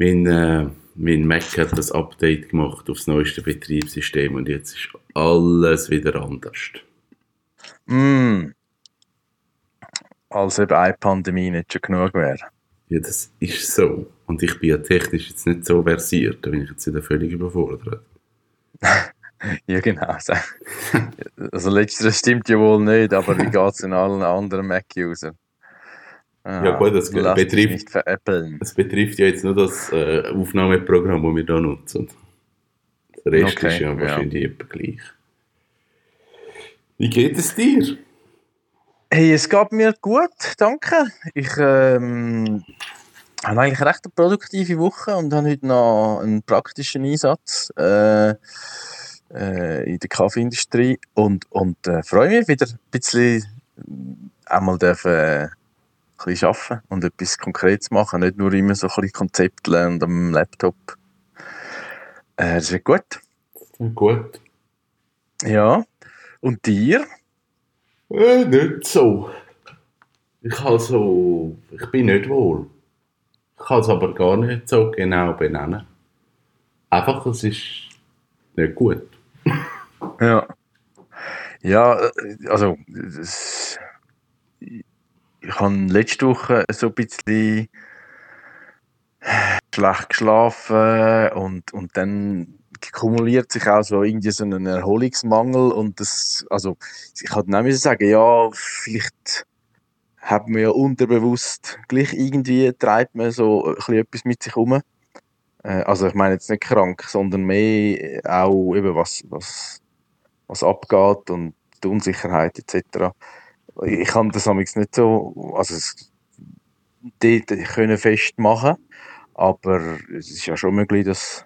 Mein, äh, mein Mac hat das Update gemacht aufs neueste Betriebssystem und jetzt ist alles wieder anders. Mm. Als ob eine Pandemie nicht schon genug wäre. Ja, das ist so. Und ich bin ja technisch jetzt nicht so versiert, da bin ich jetzt wieder völlig überfordert. ja, genau. Also letzteres stimmt ja wohl nicht, aber wie geht es in allen anderen Mac-Usern? Ja gut, das betrifft, das betrifft ja jetzt nur das äh, Aufnahmeprogramm, das wir hier nutzen. Der Rest okay, ist ja wahrscheinlich ja. gleich. Wie geht es dir? Hey, es geht mir gut, danke. Ich ähm, habe eigentlich recht eine produktive Woche und habe heute noch einen praktischen Einsatz äh, äh, in der Kaffeeindustrie und, und äh, freue mich wieder ein bisschen einmal dürfen, äh, bisschen arbeiten und etwas Konkretes machen, nicht nur immer so ein bisschen Konzept lernen am Laptop. Äh, das wird gut. Gut. Ja. Und dir? Äh, nicht so. Ich also, ich bin nicht wohl. Ich kann es aber gar nicht so genau benennen. Einfach, es ist nicht gut. ja. Ja, äh, also, das, ich habe letzte Woche so ein bisschen schlecht geschlafen und, und dann kumuliert sich auch so irgendwie so ein Erholungsmangel und das, also ich hatte nämlich sagen, ja, vielleicht hat man ja unterbewusst gleich irgendwie treibt man so etwas mit sich um. Äh, also ich meine jetzt nicht krank, sondern mehr auch eben was, was, was abgeht und die Unsicherheit etc ich kann das amigs nicht so, also es, dort können festmachen, aber es ist ja schon möglich, dass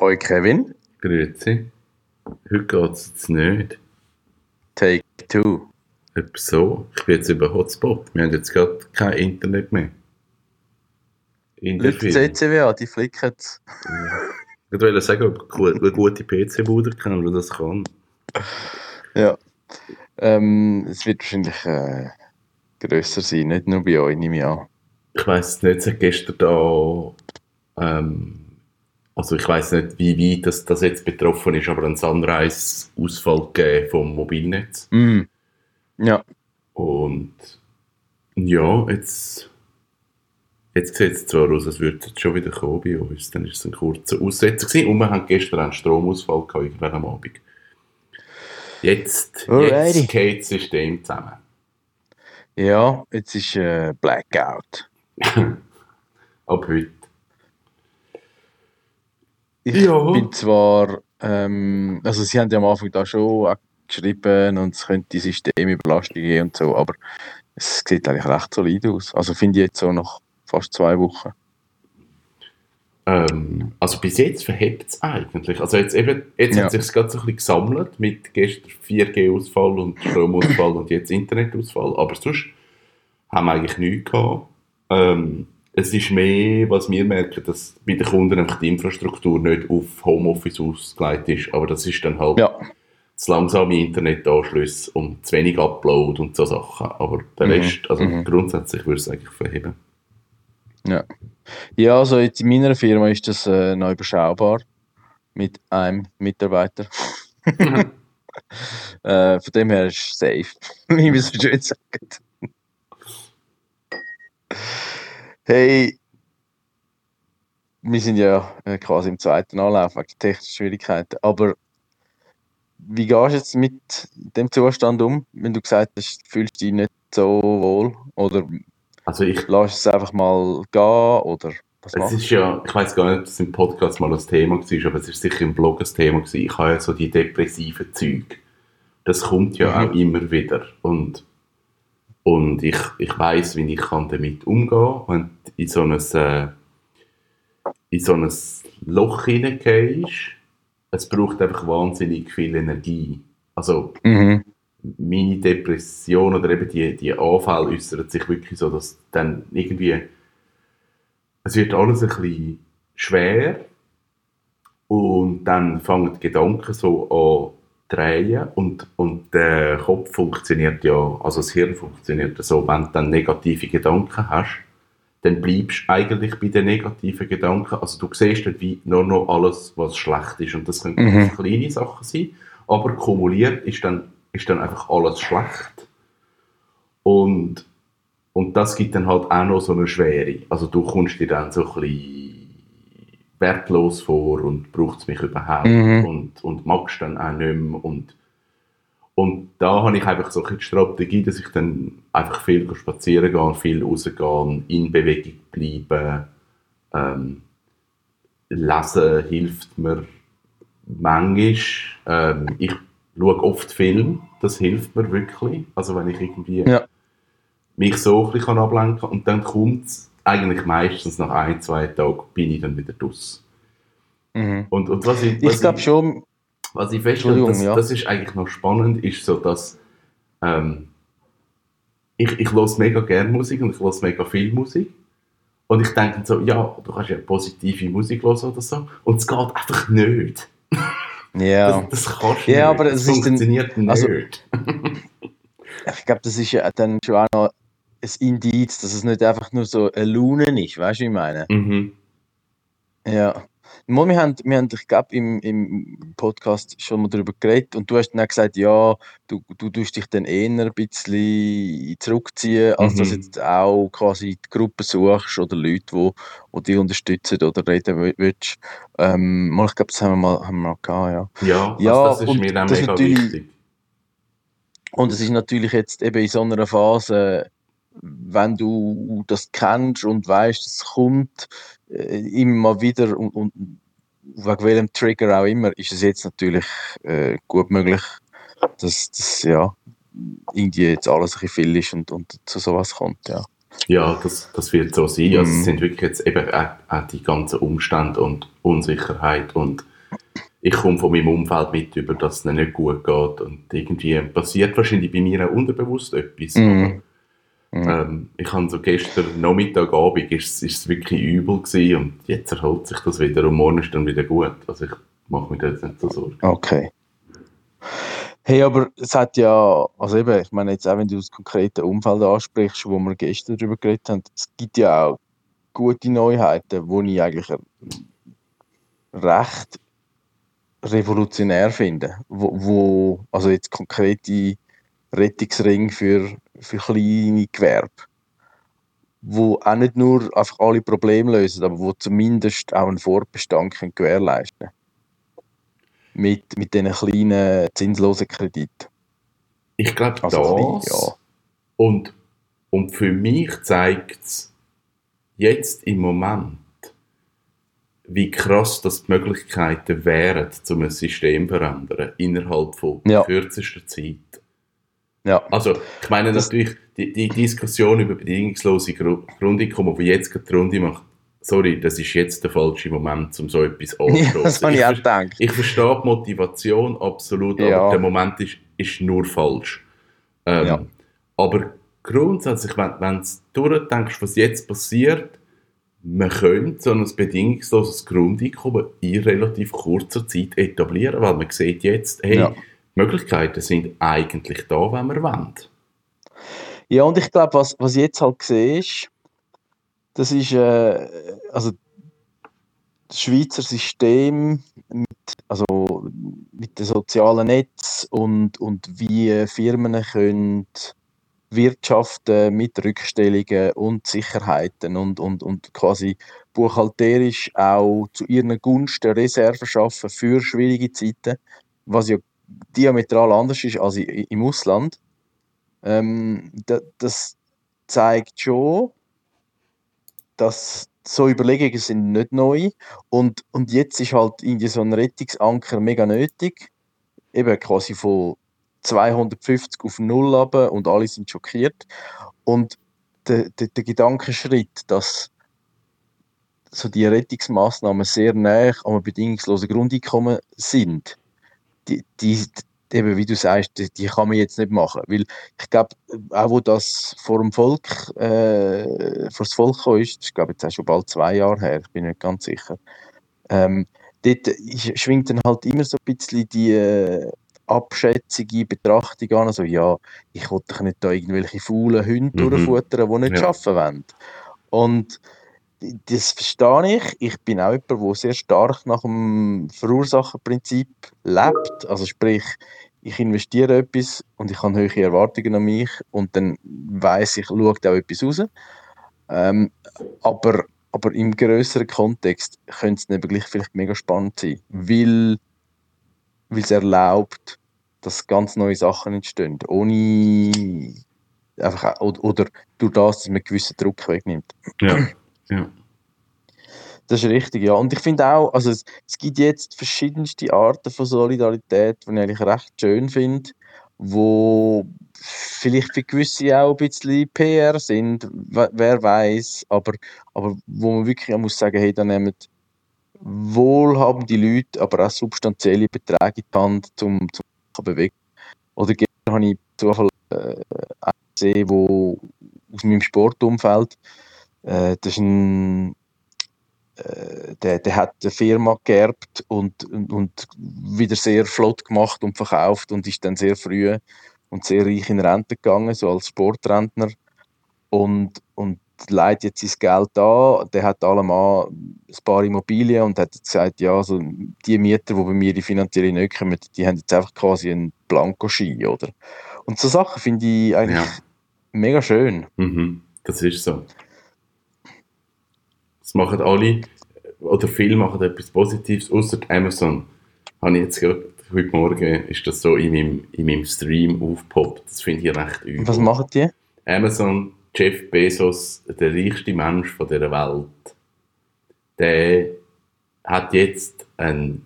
Hoi Kevin. Grüezi. Heute geht es jetzt nicht. Take two. Etwas so. Ich bin jetzt über Hotspot. Wir haben jetzt gerade kein Internet mehr. In der CCWA, die flicken es. Ich wollte sagen, ob eine gute PC-Bude kann, die das kann. Ja. Ähm, es wird wahrscheinlich äh, grösser sein, nicht nur bei euch, nehme ich an. Ich weiß nicht, seit gestern da. Ähm, also ich weiß nicht, wie weit das, das jetzt betroffen ist, aber ein Sunrise-Ausfall vom Mobilnetz. Mm. Ja. Und ja, jetzt Jetzt sieht es zwar aus, als würde es schon wieder kommen bei uns. Dann war es ein kurzer Aussetzer gewesen. und wir hatten gestern einen Stromausfall gehabt, irgendwann am Abend. Jetzt, jetzt geht das System zusammen. Ja, jetzt ist äh, Blackout. Ab heute. Ich ja. bin zwar, ähm, also sie haben ja am Anfang da schon geschrieben und es könnte Systemüberlastung geben und so, aber es sieht eigentlich recht solid aus. Also finde ich jetzt so noch fast zwei Wochen. Ähm, also bis jetzt verhebt es eigentlich. Also jetzt eben, jetzt ja. hat sich gerade so ein bisschen gesammelt mit gestern 4G-Ausfall und Stromausfall und jetzt Internetausfall. Aber sonst haben wir eigentlich nichts gehabt. Ähm, es ist mehr, was wir merken, dass bei den Kunden einfach die Infrastruktur nicht auf Homeoffice ausgelegt ist. Aber das ist dann halt ja. das langsame Internetanschluss und zu wenig Upload und so Sachen. Aber der mhm. Rest, also mhm. grundsätzlich würde ich es eigentlich verheben. Ja. Ja, also jetzt in meiner Firma ist das äh, noch überschaubar mit einem Mitarbeiter. äh, von dem her ist es safe, wie wir es so schön sagen. hey, wir sind ja äh, quasi im zweiten Anlauf wegen technischen Schwierigkeiten, aber wie gehst du jetzt mit dem Zustand um, wenn du gesagt hast, du fühlst dich nicht so wohl oder also ich lasse es einfach mal gehen oder was es ist ja, ich weiß gar nicht, ob es im Podcast mal das Thema war, aber es ist sicher im Blog ein Thema gewesen. Ich habe ja so die depressiven Züge. Das kommt ja mhm. auch immer wieder und und ich, ich weiß, wie ich kann damit umgehen wenn du in so ein, äh, in so ein Loch hineingehst. Es braucht einfach wahnsinnig viel Energie. Also, mhm meine Depression oder eben die, die Anfälle äußern sich wirklich so, dass dann irgendwie es wird alles ein bisschen schwer und dann fangen die Gedanken so an drehen und, und der Kopf funktioniert ja, also das Hirn funktioniert so, wenn du dann negative Gedanken hast, dann bleibst du eigentlich bei den negativen Gedanken. Also du siehst dann wie nur noch alles, was schlecht ist. Und das können Mhm. kleine Sachen sein, aber kumuliert ist dann, ist dann einfach alles schlecht. Und, und das gibt dann halt auch noch so eine Schwere. Also du kommst dir dann so ein bisschen wertlos vor und braucht es mich überhaupt Mhm. und, und magst dann auch nicht mehr. Und, und da habe ich einfach so ein bisschen die Strategie, dass ich dann einfach viel spazieren gehe, viel rausgehen, in Bewegung bleiben. Ähm, lesen hilft mir manchmal. Ähm, ich schaue oft Film, das hilft mir wirklich. Also wenn ich irgendwie Ja. mich so ein bisschen ablenken kann und dann kommt es eigentlich meistens nach ein, zwei Tagen bin ich dann wieder draus. Mhm. Und, und was ich, was Ich glaube schon, was ich feststelle, das, ja. das ist eigentlich noch spannend, ist so, dass ähm, ich, ich höre mega gerne Musik und ich höre mega viel Musik. Und ich denke so, ja, du kannst ja positive Musik hören oder so. Und es geht einfach nicht. Ja. Das, das kannst du Ja, nicht. aber das es ist dann- funktioniert nicht. also- Ich glaube, das ist ja dann schon auch noch ein Indiz, dass es nicht einfach nur so eine Laune ist, weißt du, wie ich meine? mhm. Ja. Wir haben, wir haben ich glaube, im, im Podcast schon mal darüber geredet und du hast dann gesagt, ja, du, du tust dich dann eher ein bisschen zurückziehen, als dass Mhm. jetzt auch quasi die Gruppe suchst oder Leute, die, die dich unterstützen oder reden wi- willst. Ähm, mal, ich glaube, das haben wir mal, haben wir mal gehabt, ja. Ja, Ja, also das ist mir dann mega wichtig. Und es ist natürlich jetzt eben in so einer Phase, wenn du das kennst und weißt, es kommt immer mal wieder und, und wegen welchem Trigger auch immer, ist es jetzt natürlich äh, gut möglich, dass das ja irgendwie jetzt alles ein bisschen viel ist und, und zu sowas kommt, ja. Ja, das, das wird so sein. Also Mhm. es sind wirklich jetzt eben auch, auch die ganzen Umstände und Unsicherheit und ich komme von meinem Umfeld mit über, dass es ihnen nicht gut geht und irgendwie passiert wahrscheinlich bei mir auch unterbewusst etwas. Mhm. Mhm. Ähm, ich habe so gestern Nachmittag, Abend ist, ist es wirklich übel gewesen und jetzt erholt sich das wieder und morgen ist dann wieder gut. Also ich mache mir da jetzt nicht so Sorgen. Okay. Hey, aber es hat ja, also eben, ich meine jetzt auch, wenn du das konkrete Umfeld ansprichst, wo wir gestern darüber geredet haben, es gibt ja auch gute Neuheiten, wo ich eigentlich recht revolutionär finde, wo, wo also jetzt konkrete Rettungsring für, für kleine Gewerbe, wo auch nicht nur einfach alle Probleme lösen, aber wo zumindest auch einen Fortbestand können gewährleisten mit, mit diesen kleinen zinslosen Krediten. Ich glaube, Also das klein, ja. und, und für mich zeigt es jetzt im Moment, wie krass das die Möglichkeiten wären, um ein System zu verändern, innerhalb von Ja. kürzester Zeit. Ja, Also, ich meine natürlich, die, die Diskussion über bedingungslose Gru- Grundeinkommen, die jetzt gerade die Runde macht, sorry, das ist jetzt der falsche Moment, um so etwas ja anzustoßen. das habe ich auch ver- gedacht. ich verstehe die Motivation absolut, Ja. aber der Moment ist, ist nur falsch. Ähm, Ja. Aber grundsätzlich, wenn, wenn du durchdenkst, was jetzt passiert, man könnte so ein bedingungsloses Grundeinkommen in relativ kurzer Zeit etablieren, weil man sieht jetzt, hey, Ja. Möglichkeiten sind eigentlich da, wenn wir wollen. Ja, und ich glaube, was, was jetzt halt sehe, ist, das ist, äh, also das Schweizer System mit, also mit dem sozialen Netz und, und wie Firmen können wirtschaften mit Rückstellungen und Sicherheiten und, und, und quasi buchhalterisch auch zu ihren Gunsten Reserven schaffen für schwierige Zeiten, was ja diametral anders ist als im Ausland. Ähm, da, das zeigt schon, dass so Überlegungen sind nicht neu. Und, und jetzt ist halt irgendwie so ein Rettungsanker mega nötig, eben quasi von 250 auf 0 runter und alle sind schockiert. Und der, der, der Gedankenschritt, dass so die Rettungsmaßnahmen sehr nah am bedingungslosen Grundeinkommen sind, die, die, eben wie du sagst, die, die kann man jetzt nicht machen, weil ich glaube, auch wo das vor dem Volk, äh, vor das Volk gekommen ist, ich glaube jetzt auch schon bald zwei Jahre her, ich bin nicht ganz sicher, ähm, dort schwingt dann halt immer so ein bisschen die, äh, abschätzige Betrachtung an. Also, ja, ich will doch nicht da irgendwelche faulen Hunde mhm. durchfuttern, die nicht ja. arbeiten wollen. Und das verstehe ich. Ich bin auch jemand, der sehr stark nach dem Verursacherprinzip lebt. Also sprich, ich investiere etwas und ich habe hohe Erwartungen an mich und dann weiß ich, schaut auch etwas raus. Ähm, aber, aber im größeren Kontext könnte es eben gleich vielleicht mega spannend sein, weil, weil es erlaubt, dass ganz neue Sachen entstehen, ohne einfach, oder, oder durch das, dass man gewissen Druck wegnimmt. Ja, ja. Das ist richtig, ja. Und ich finde auch, also es, es, gibt jetzt verschiedenste Arten von Solidarität, die ich eigentlich recht schön finde, wo vielleicht für gewisse auch ein bisschen PR sind, wer weiß, aber, aber wo man wirklich muss sagen, hey, da nehmen wohlhabende Leute, aber auch substanzielle Beträge in die Hand, um zu bewegen. Oder gestern habe ich Zufall äh, gesehen, wo aus meinem Sportumfeld, äh, das ist ein äh, der, der hat eine Firma geerbt und, und, und, wieder sehr flott gemacht und verkauft und ist dann sehr früh und sehr reich in Rente gegangen, so als Sportrentner. Und, und leitet jetzt sein Geld an. Der hat allemal ein paar Immobilien und hat gesagt, ja, also die Mieter, die bei mir die finanzielle nicht kommen, die haben jetzt einfach quasi einen Blankoschein, oder? Und so Sachen finde ich eigentlich ja. mega schön. Mhm, das ist so. Das machen alle, oder viele machen etwas Positives, außer Amazon. Habe ich jetzt gehört, heute Morgen ist das so in meinem, in meinem Stream aufgepoppt. Das finde ich recht übel. Was machen die? Amazon, Jeff Bezos, der reichste Mensch von dieser Welt, der hat jetzt ein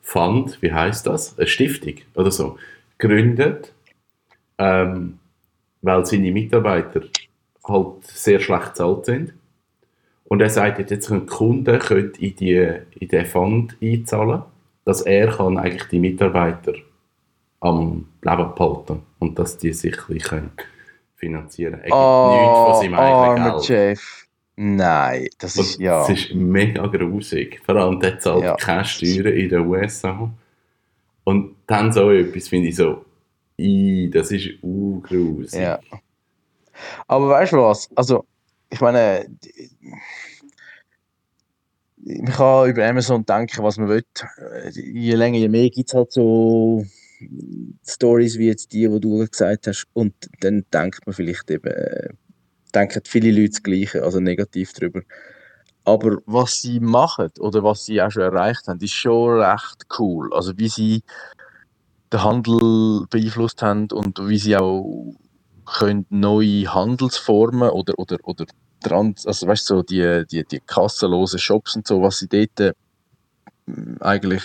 Fund, wie heißt das? Eine Stiftung oder so, gegründet, ähm, weil seine Mitarbeiter halt sehr schlecht bezahlt sind. Und er sagt jetzt, ein Kunde könnte in, die, in den Fund einzahlen, dass er kann eigentlich die Mitarbeiter am Leben behalten und dass die sich können finanzieren können. Oh, nichts von seinem eigenen Geld. Jeff. Nein, das ist, ja. Das ist mega grusig. Vor allem, der zahlt ja. keine Steuern in den USA. Und dann so etwas finde ich so, das ist ungrusig. Ja. Aber weißt du was? Also, ich meine, man kann über Amazon denken, was man will. Je länger, je mehr gibt es halt so Stories wie jetzt die, die du gesagt hast. Und dann denkt man vielleicht eben, denken viele Leute das Gleiche, also negativ darüber. Aber was sie machen oder was sie auch schon erreicht haben, ist schon recht cool. Also wie sie den Handel beeinflusst haben und wie sie auch können neue Handelsformen oder, oder, oder Trans also weißt so die, die, die kassenlosen Shops und so, was sie dort äh, eigentlich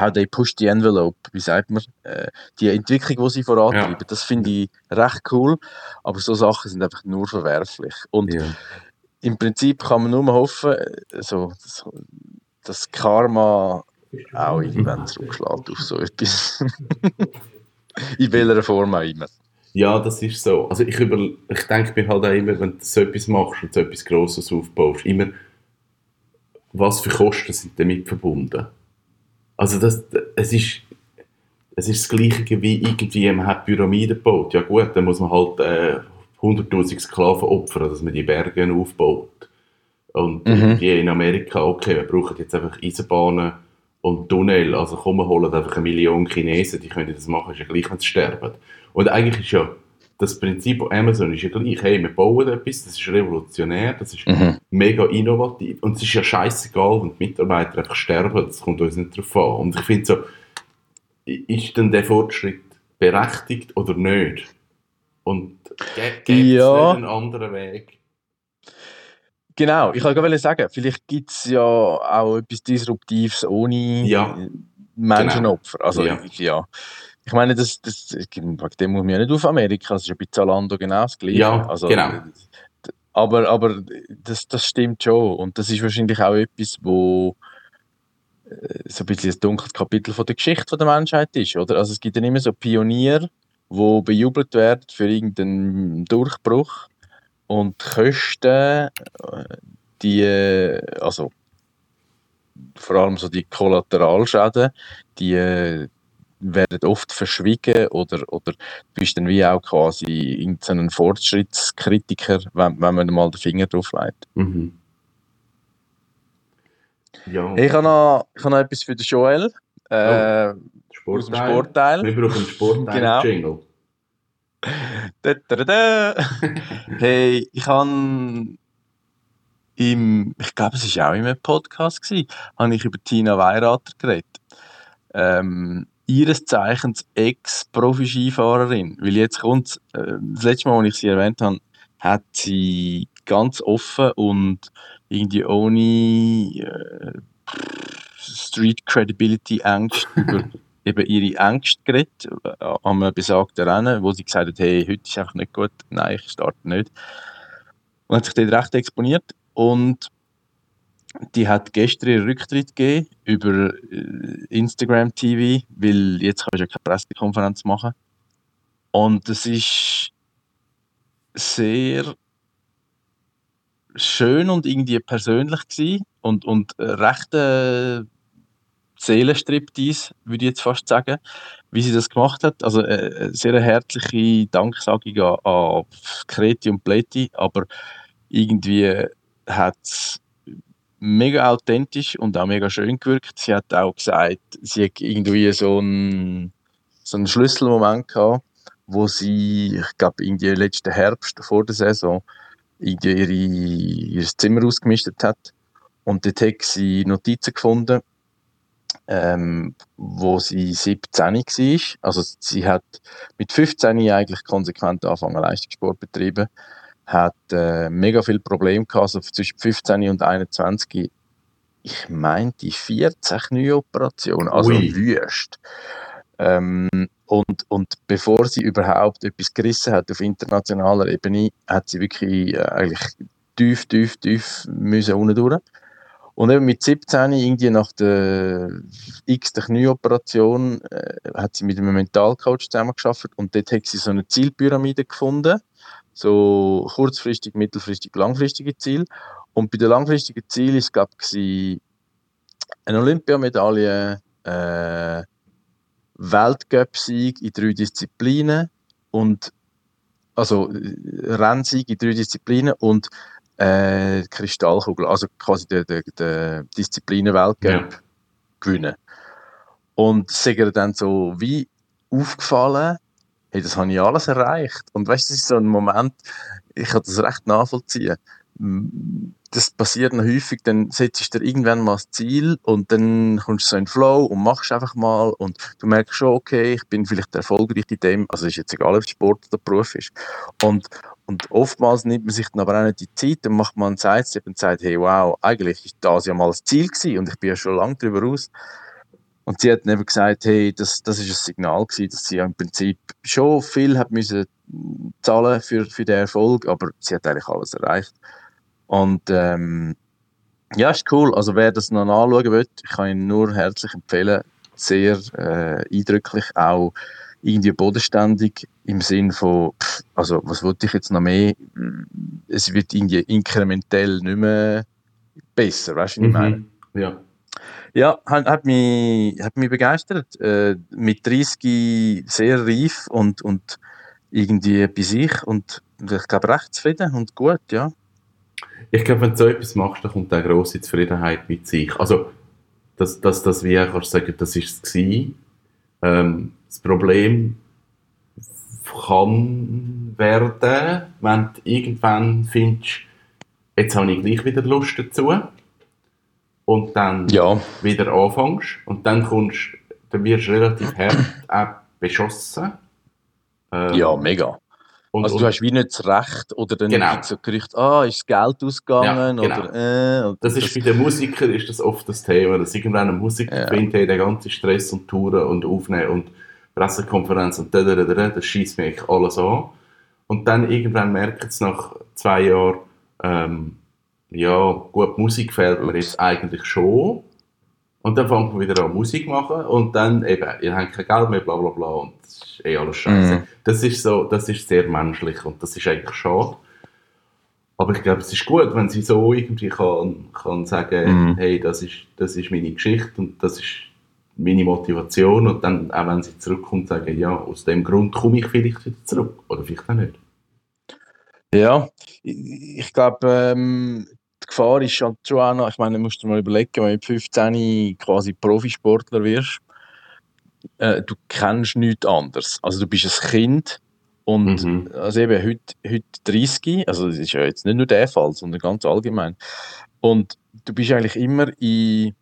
how they push the envelope, wie sagt man, äh, die Entwicklung, die sie vorantreiben, ja. das finde ich recht cool, aber so Sachen sind einfach nur verwerflich. Und ja. im Prinzip kann man nur hoffen, äh, so, dass, dass Karma auch irgendwann zurückschlägt auf so etwas. In welcher Form auch immer. Ja, das ist so. Also ich, über, ich denke mir halt auch immer, wenn du so etwas machst und so etwas Grosses aufbaust, immer, was für Kosten sind damit verbunden? Also das, es ist, es ist das Gleiche wie irgendwie, man hat Pyramiden gebaut. Ja gut, dann muss man halt äh, 100'000 Sklaven opfern, dass man die Berge aufbaut. Und mhm. in Amerika, okay, wir brauchen jetzt einfach Eisenbahnen und Tunnel, also komm, wir holen einfach eine Million Chinesen, die können das machen, ist ja gleich, wenn sie sterben. Und eigentlich ist ja das Prinzip von Amazon ist ja gleich, hey, wir bauen etwas, das ist revolutionär, das ist mhm. mega innovativ und es ist ja scheißegal, wenn die Mitarbeiter einfach sterben, das kommt uns nicht drauf an. Und ich finde so, ist denn der Fortschritt berechtigt oder nicht? Und gibt es ja. einen anderen Weg? Genau, ich wollte gerade sagen, vielleicht gibt es ja auch etwas Disruptives ohne ja, Menschenopfer. Genau. Also, ja. ja. Ich meine, das, das, dem muss man ja nicht auf Amerika, das ist ja bei Zalando genau das Gleiche. Ja, also, genau. Aber, aber das, das stimmt schon und das ist wahrscheinlich auch etwas, wo äh, so ein bisschen das dunkle Kapitel von der Geschichte der Menschheit ist, oder? Also es gibt dann immer so Pioniere, die bejubelt werden für irgendeinen Durchbruch und die Kosten, äh, die, äh, also vor allem so die Kollateralschäden, die, werden oft verschwiegen oder, oder du bist dann wie auch quasi irgendein Fortschrittskritiker, wenn, wenn man mal den Finger drauf legt. Mhm. Ja, Ich habe noch, ich habe noch etwas für den Joel. Äh, aus dem Sportteil. Sportteil. Wir brauchen einen Sportteil-Jingle. Da, da, da, da. hey, ich habe im, ich glaube, es war auch in einem Podcast, gewesen, habe ich über Tina Weirater geredet. Ähm, ihres Zeichens Ex-Profi-Skifahrerin. Weil jetzt kommt, äh, das letzte Mal, als ich sie erwähnt habe, hat sie ganz offen und irgendwie ohne äh, Street Credibility Angst über eben ihre Ängste geredet, äh, an einem besagten Rennen, wo sie gesagt hat, hey, heute ist einfach nicht gut, nein, ich starte nicht. Und hat sich dort recht exponiert und die hat gestern ihren Rücktritt gegeben über äh, Instagram TV, weil jetzt kannst du ja keine Pressekonferenz machen. Und es ist sehr schön und irgendwie persönlich gewesen und, und recht äh, Seelenstriptease, würde ich jetzt fast sagen, wie sie das gemacht hat. Also äh, eine sehr herzliche Danksagung an, an Kreti und Pleti, aber irgendwie hat es mega authentisch und auch mega schön gewirkt. Sie hat auch gesagt, sie hat irgendwie so einen, so einen Schlüsselmoment gehabt, wo sie, ich glaube, irgendwie letzten Herbst vor der Saison ihre, ihr Zimmer ausgemistet hat. Und dort hat sie Notizen gefunden, ähm, wo sie 17 war. Also sie hat mit 15 eigentlich konsequent angefangen Leistungssport betrieben, hat äh, mega viel Probleme gehabt, also zwischen 15 und 21. Ich meinte 14 Knieoperationen, also Ui. wüst. Ähm, und, und bevor sie überhaupt etwas gerissen hat auf internationaler Ebene, hat sie wirklich äh, eigentlich tief, tief, tief müssen unten durch. Und eben mit 17, irgendwie nach der x Knieoperation, äh, hat sie mit einem Mentalcoach zusammengearbeitet und dort hat sie so eine Zielpyramide gefunden. So kurzfristig, mittelfristig, langfristige Ziel. Und bei den langfristigen Zielen ist, glaube ich, eine Olympiamedaille, äh, Weltcup-Sieg in drei Disziplinen und also Rennsieg in drei Disziplinen und äh, Kristallkugel, also quasi der, der, der Disziplinen-Weltcup Ja. gewinnen. Und es ist dann so wie aufgefallen, hey, das habe ich alles erreicht. Und weißt du, das ist so ein Moment, ich kann das recht nachvollziehen. Das passiert noch häufig, dann setzt du dir irgendwann mal das Ziel und dann kommst du so in den Flow und machst einfach mal und du merkst schon, okay, ich bin vielleicht erfolgreich in dem, also ist jetzt egal, ob es Sport oder Beruf ist. Und, und oftmals nimmt man sich dann aber auch nicht die Zeit, dann macht man einen Sidestep und sagt, hey, wow, eigentlich ist das ja mal das Ziel gewesen und ich bin ja schon lange darüber raus. Und sie hat eben gesagt, hey, das, das ist ein Signal gewesen, dass sie ja im Prinzip schon viel hat müssen zahlen für, für den Erfolg, aber sie hat eigentlich alles erreicht. Und ähm, ja, ist cool. Also wer das noch anschauen will, ich kann ihn nur herzlich empfehlen. Sehr äh, eindrücklich, auch irgendwie bodenständig im Sinn von, pff, also was wollte ich jetzt noch mehr? Es wird irgendwie inkrementell nicht mehr besser, weißt du, was ich meine? Mhm. Ja. Ja, hat, mich, hat mich begeistert. Äh, mit 30 sehr reif und, und irgendwie bei sich und ich glaube recht zufrieden und gut, ja. Ich glaube, wenn du so etwas machst, dann kommt eine grosse Zufriedenheit mit sich. Also, dass, dass, dass wie kannst sagen, das war es. Ähm, das Problem kann werden, wenn du irgendwann findest, jetzt habe ich gleich wieder Lust dazu. Und dann Ja, wieder anfängst und dann kommst, dann wirst du relativ hart auch beschossen. Ähm, ja, mega. und, Also und du hast wie nicht das Recht oder dann Genau. gibt es so Gerüchte, ah, ist das Geld ausgegangen Ja, genau. oder äh, und das ist bei den Musikern ist das oft das Thema, dass irgendwann ein Musiker Ja. findet, hey, der ganze Stress und Touren und Aufnehmen und Pressekonferenz und da, da, da, da, das schießt mir eigentlich alles an. Und dann irgendwann merkt es nach zwei Jahren, ähm, ja, gut, Musik fehlt mir jetzt eigentlich schon. Und dann fängt man wieder an Musik machen und dann eben, ihr habt kein Geld mehr, bla bla bla und das ist eh alles scheiße. Mhm. Das ist so, das ist sehr menschlich und das ist eigentlich schade. Aber ich glaube, es ist gut, wenn sie so irgendwie kann, kann sagen, Mhm. hey, das ist, das ist meine Geschichte und das ist meine Motivation und dann, auch wenn sie zurückkommt, sagen, ja, aus dem Grund komme ich vielleicht wieder zurück. Oder vielleicht auch nicht. Ja, ich, ich glaube, ähm, die Gefahr ist schon auch noch, ich meine, du musst dir mal überlegen, wenn du mit 15 quasi Profisportler wirst, äh, du kennst nichts anderes. Also du bist ein Kind und Mhm. also eben heute, heute 30, also das ist ja jetzt nicht nur der Fall, sondern ganz allgemein. Und du bist eigentlich immer in,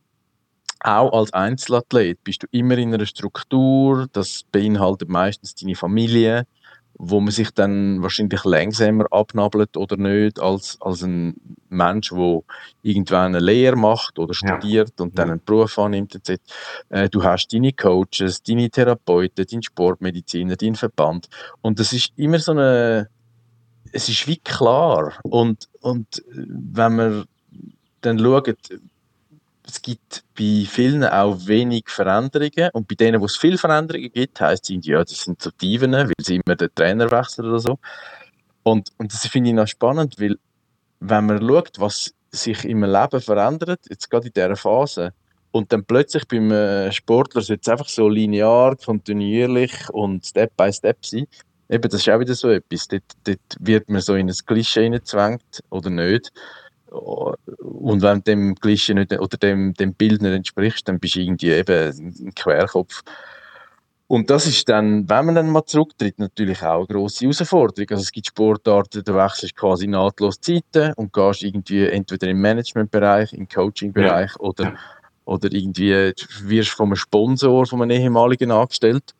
auch als Einzelathlet, bist du immer in einer Struktur, das beinhaltet meistens deine Familie, wo man sich dann wahrscheinlich langsamer abnabelt oder nicht, als, als ein Mensch, der irgendwann eine Lehre macht oder Ja. studiert und dann Ja. einen Beruf annimmt. Etc. Äh, du hast deine Coaches, deine Therapeuten, deinen Sportmediziner, deinen Verband. Und das ist immer so eine. Es ist wie klar. Und, und äh, wenn man dann schaut, es gibt bei vielen auch wenig Veränderungen. Und bei denen, wo es viele Veränderungen gibt, heisst es, ja, das sind so Tiefen, weil sie immer den Trainer wechseln oder so. Und, und das finde ich noch spannend, weil wenn man schaut, was sich im Leben verändert, jetzt gerade in dieser Phase, und dann plötzlich beim Sportler es einfach so linear, kontinuierlich und Step by Step sein, eben, das ist auch wieder so etwas. Dort, dort wird man so in ein Klischee hineingezwängt oder nicht. Und wenn du dem Klischee nicht, oder dem, dem Bild nicht entsprichst, dann bist du irgendwie eben ein Querkopf. Und das ist dann, wenn man dann mal zurücktritt, natürlich auch eine grosse Herausforderung. Also es gibt Sportarten, da wechselst du quasi nahtlos Zeiten und gehst irgendwie entweder im Managementbereich, im Coachingbereich oder, Ja. oder irgendwie wirst von einem Sponsor, von einem ehemaligen angestellt.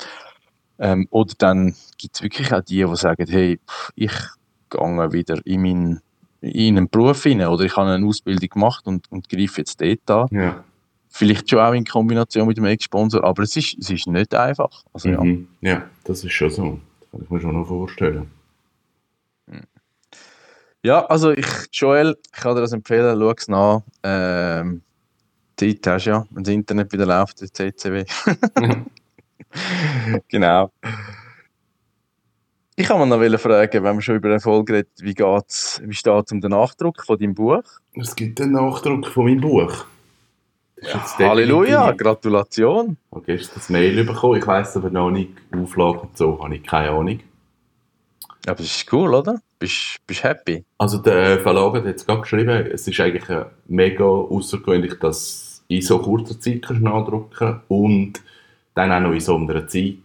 Ähm, oder dann gibt es wirklich auch die, die sagen, hey, ich gehe wieder in, meinen, in einen Beruf hinein oder ich habe eine Ausbildung gemacht und, und greife jetzt dort an. Ja. Vielleicht schon auch in Kombination mit dem Ex-Sponsor, aber es ist, es ist nicht einfach. Also, ja. Mhm. ja, das ist schon so. Das kann ich mir schon noch vorstellen. ja, also ich, Joel, ich kann dir das empfehlen, schau es nach. Ähm, Zeit hast du ja, wenn das Internet wieder läuft, das CCW. genau. Ich kann mir noch fragen, wenn wir schon über Erfolg reden, wie geht's, wie steht es um den Nachdruck von deinem Buch? Es gibt einen Nachdruck von meinem Buch. Jetzt Halleluja, Gratulation. Ich habe gestern das Mail bekommen. Ich weiss aber noch nicht, Auflage und so, habe ich keine Ahnung. Aber das ist cool, oder? Bist du happy? Also der Verlag hat jetzt gerade geschrieben, es ist eigentlich mega außergewöhnlich, dass in so kurzer Zeit kannst nachdrucken und dann auch noch in so einer Zeit.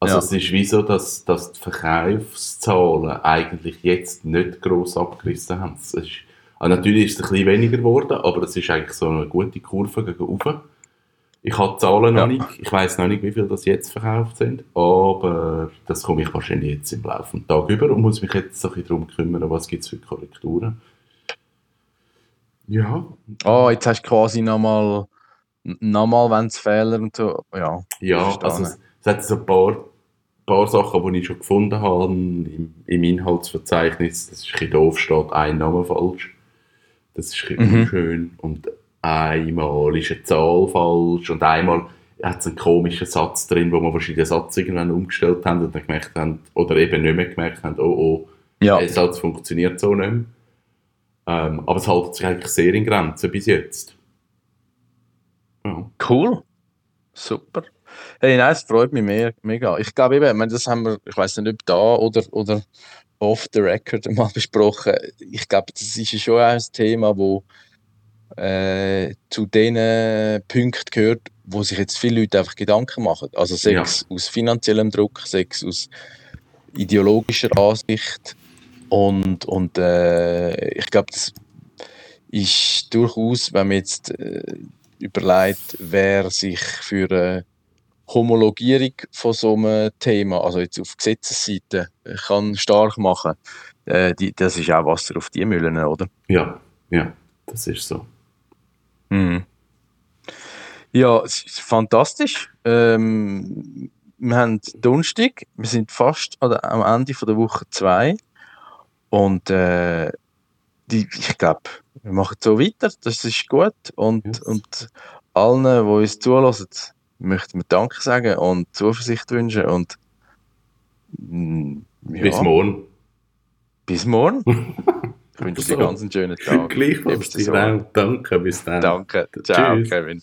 Also Ja. es ist wie so, dass, dass die Verkaufszahlen eigentlich jetzt nicht gross abgerissen haben. Es ist, also natürlich ist es ein bisschen weniger geworden, aber es ist eigentlich so eine gute Kurve gegen oben. Ich habe die Zahlen noch Ja. nicht, ich weiß noch nicht, wie viel das jetzt verkauft sind, aber das komme ich wahrscheinlich jetzt im laufenden Tag über und muss mich jetzt so ein bisschen darum kümmern, was gibt es für Korrekturen. Ja, Oh, jetzt hast du quasi nochmal, nochmal, wenn es Fehler und so, ja. ja also es, es hat so ein paar, paar Sachen, die ich schon gefunden habe im, im Inhaltsverzeichnis. Das ist ein bisschen doof, steht ein Name falsch. Das ist ein bisschen Mhm. unschön. Und einmal ist eine Zahl falsch und einmal hat es einen komischen Satz drin, wo wir wahrscheinlich den Satz irgendwann umgestellt haben und dann gemerkt haben, oder eben nicht mehr gemerkt haben, oh oh, Ja, der Satz funktioniert so nicht mehr. Ähm, aber es hält sich eigentlich sehr in Grenzen bis jetzt. Ja. cool. Super. Hey, nein, es freut mich mehr, mega. Ich glaube eben, ich meine, das haben wir, ich weiß nicht, ob da oder, oder off the record mal besprochen. Ich glaube, das ist ja schon ein Thema, wo äh, zu den Punkten gehört, wo sich jetzt viele Leute einfach Gedanken machen. Also Sex aus finanziellem Druck, Sex aus ideologischer Ansicht. Und, und äh, ich glaube, das ist durchaus, wenn man jetzt äh, überlegt, wer sich für eine Homologierung von so einem Thema, also jetzt auf Gesetzesseite, äh, kann stark machen, äh, die, das ist auch Wasser auf die Mühlen, oder? ja, ja, das ist so. Mhm. Ja, es ist fantastisch. Ähm, wir haben Donnerstag, wir sind fast am Ende von der Woche 2 und äh, die, ich glaube, wir machen so weiter, das ist gut und, Yes. und allen, die uns zulassen, möchten wir Danke sagen und Zuversicht wünschen und mm, ja, Bis morgen. bis morgen. Ich wünsche dir So. ganz einen schönen Tag. Gleichfalls. Danke, bis dann. Danke. Ciao, Tschüss. Kevin.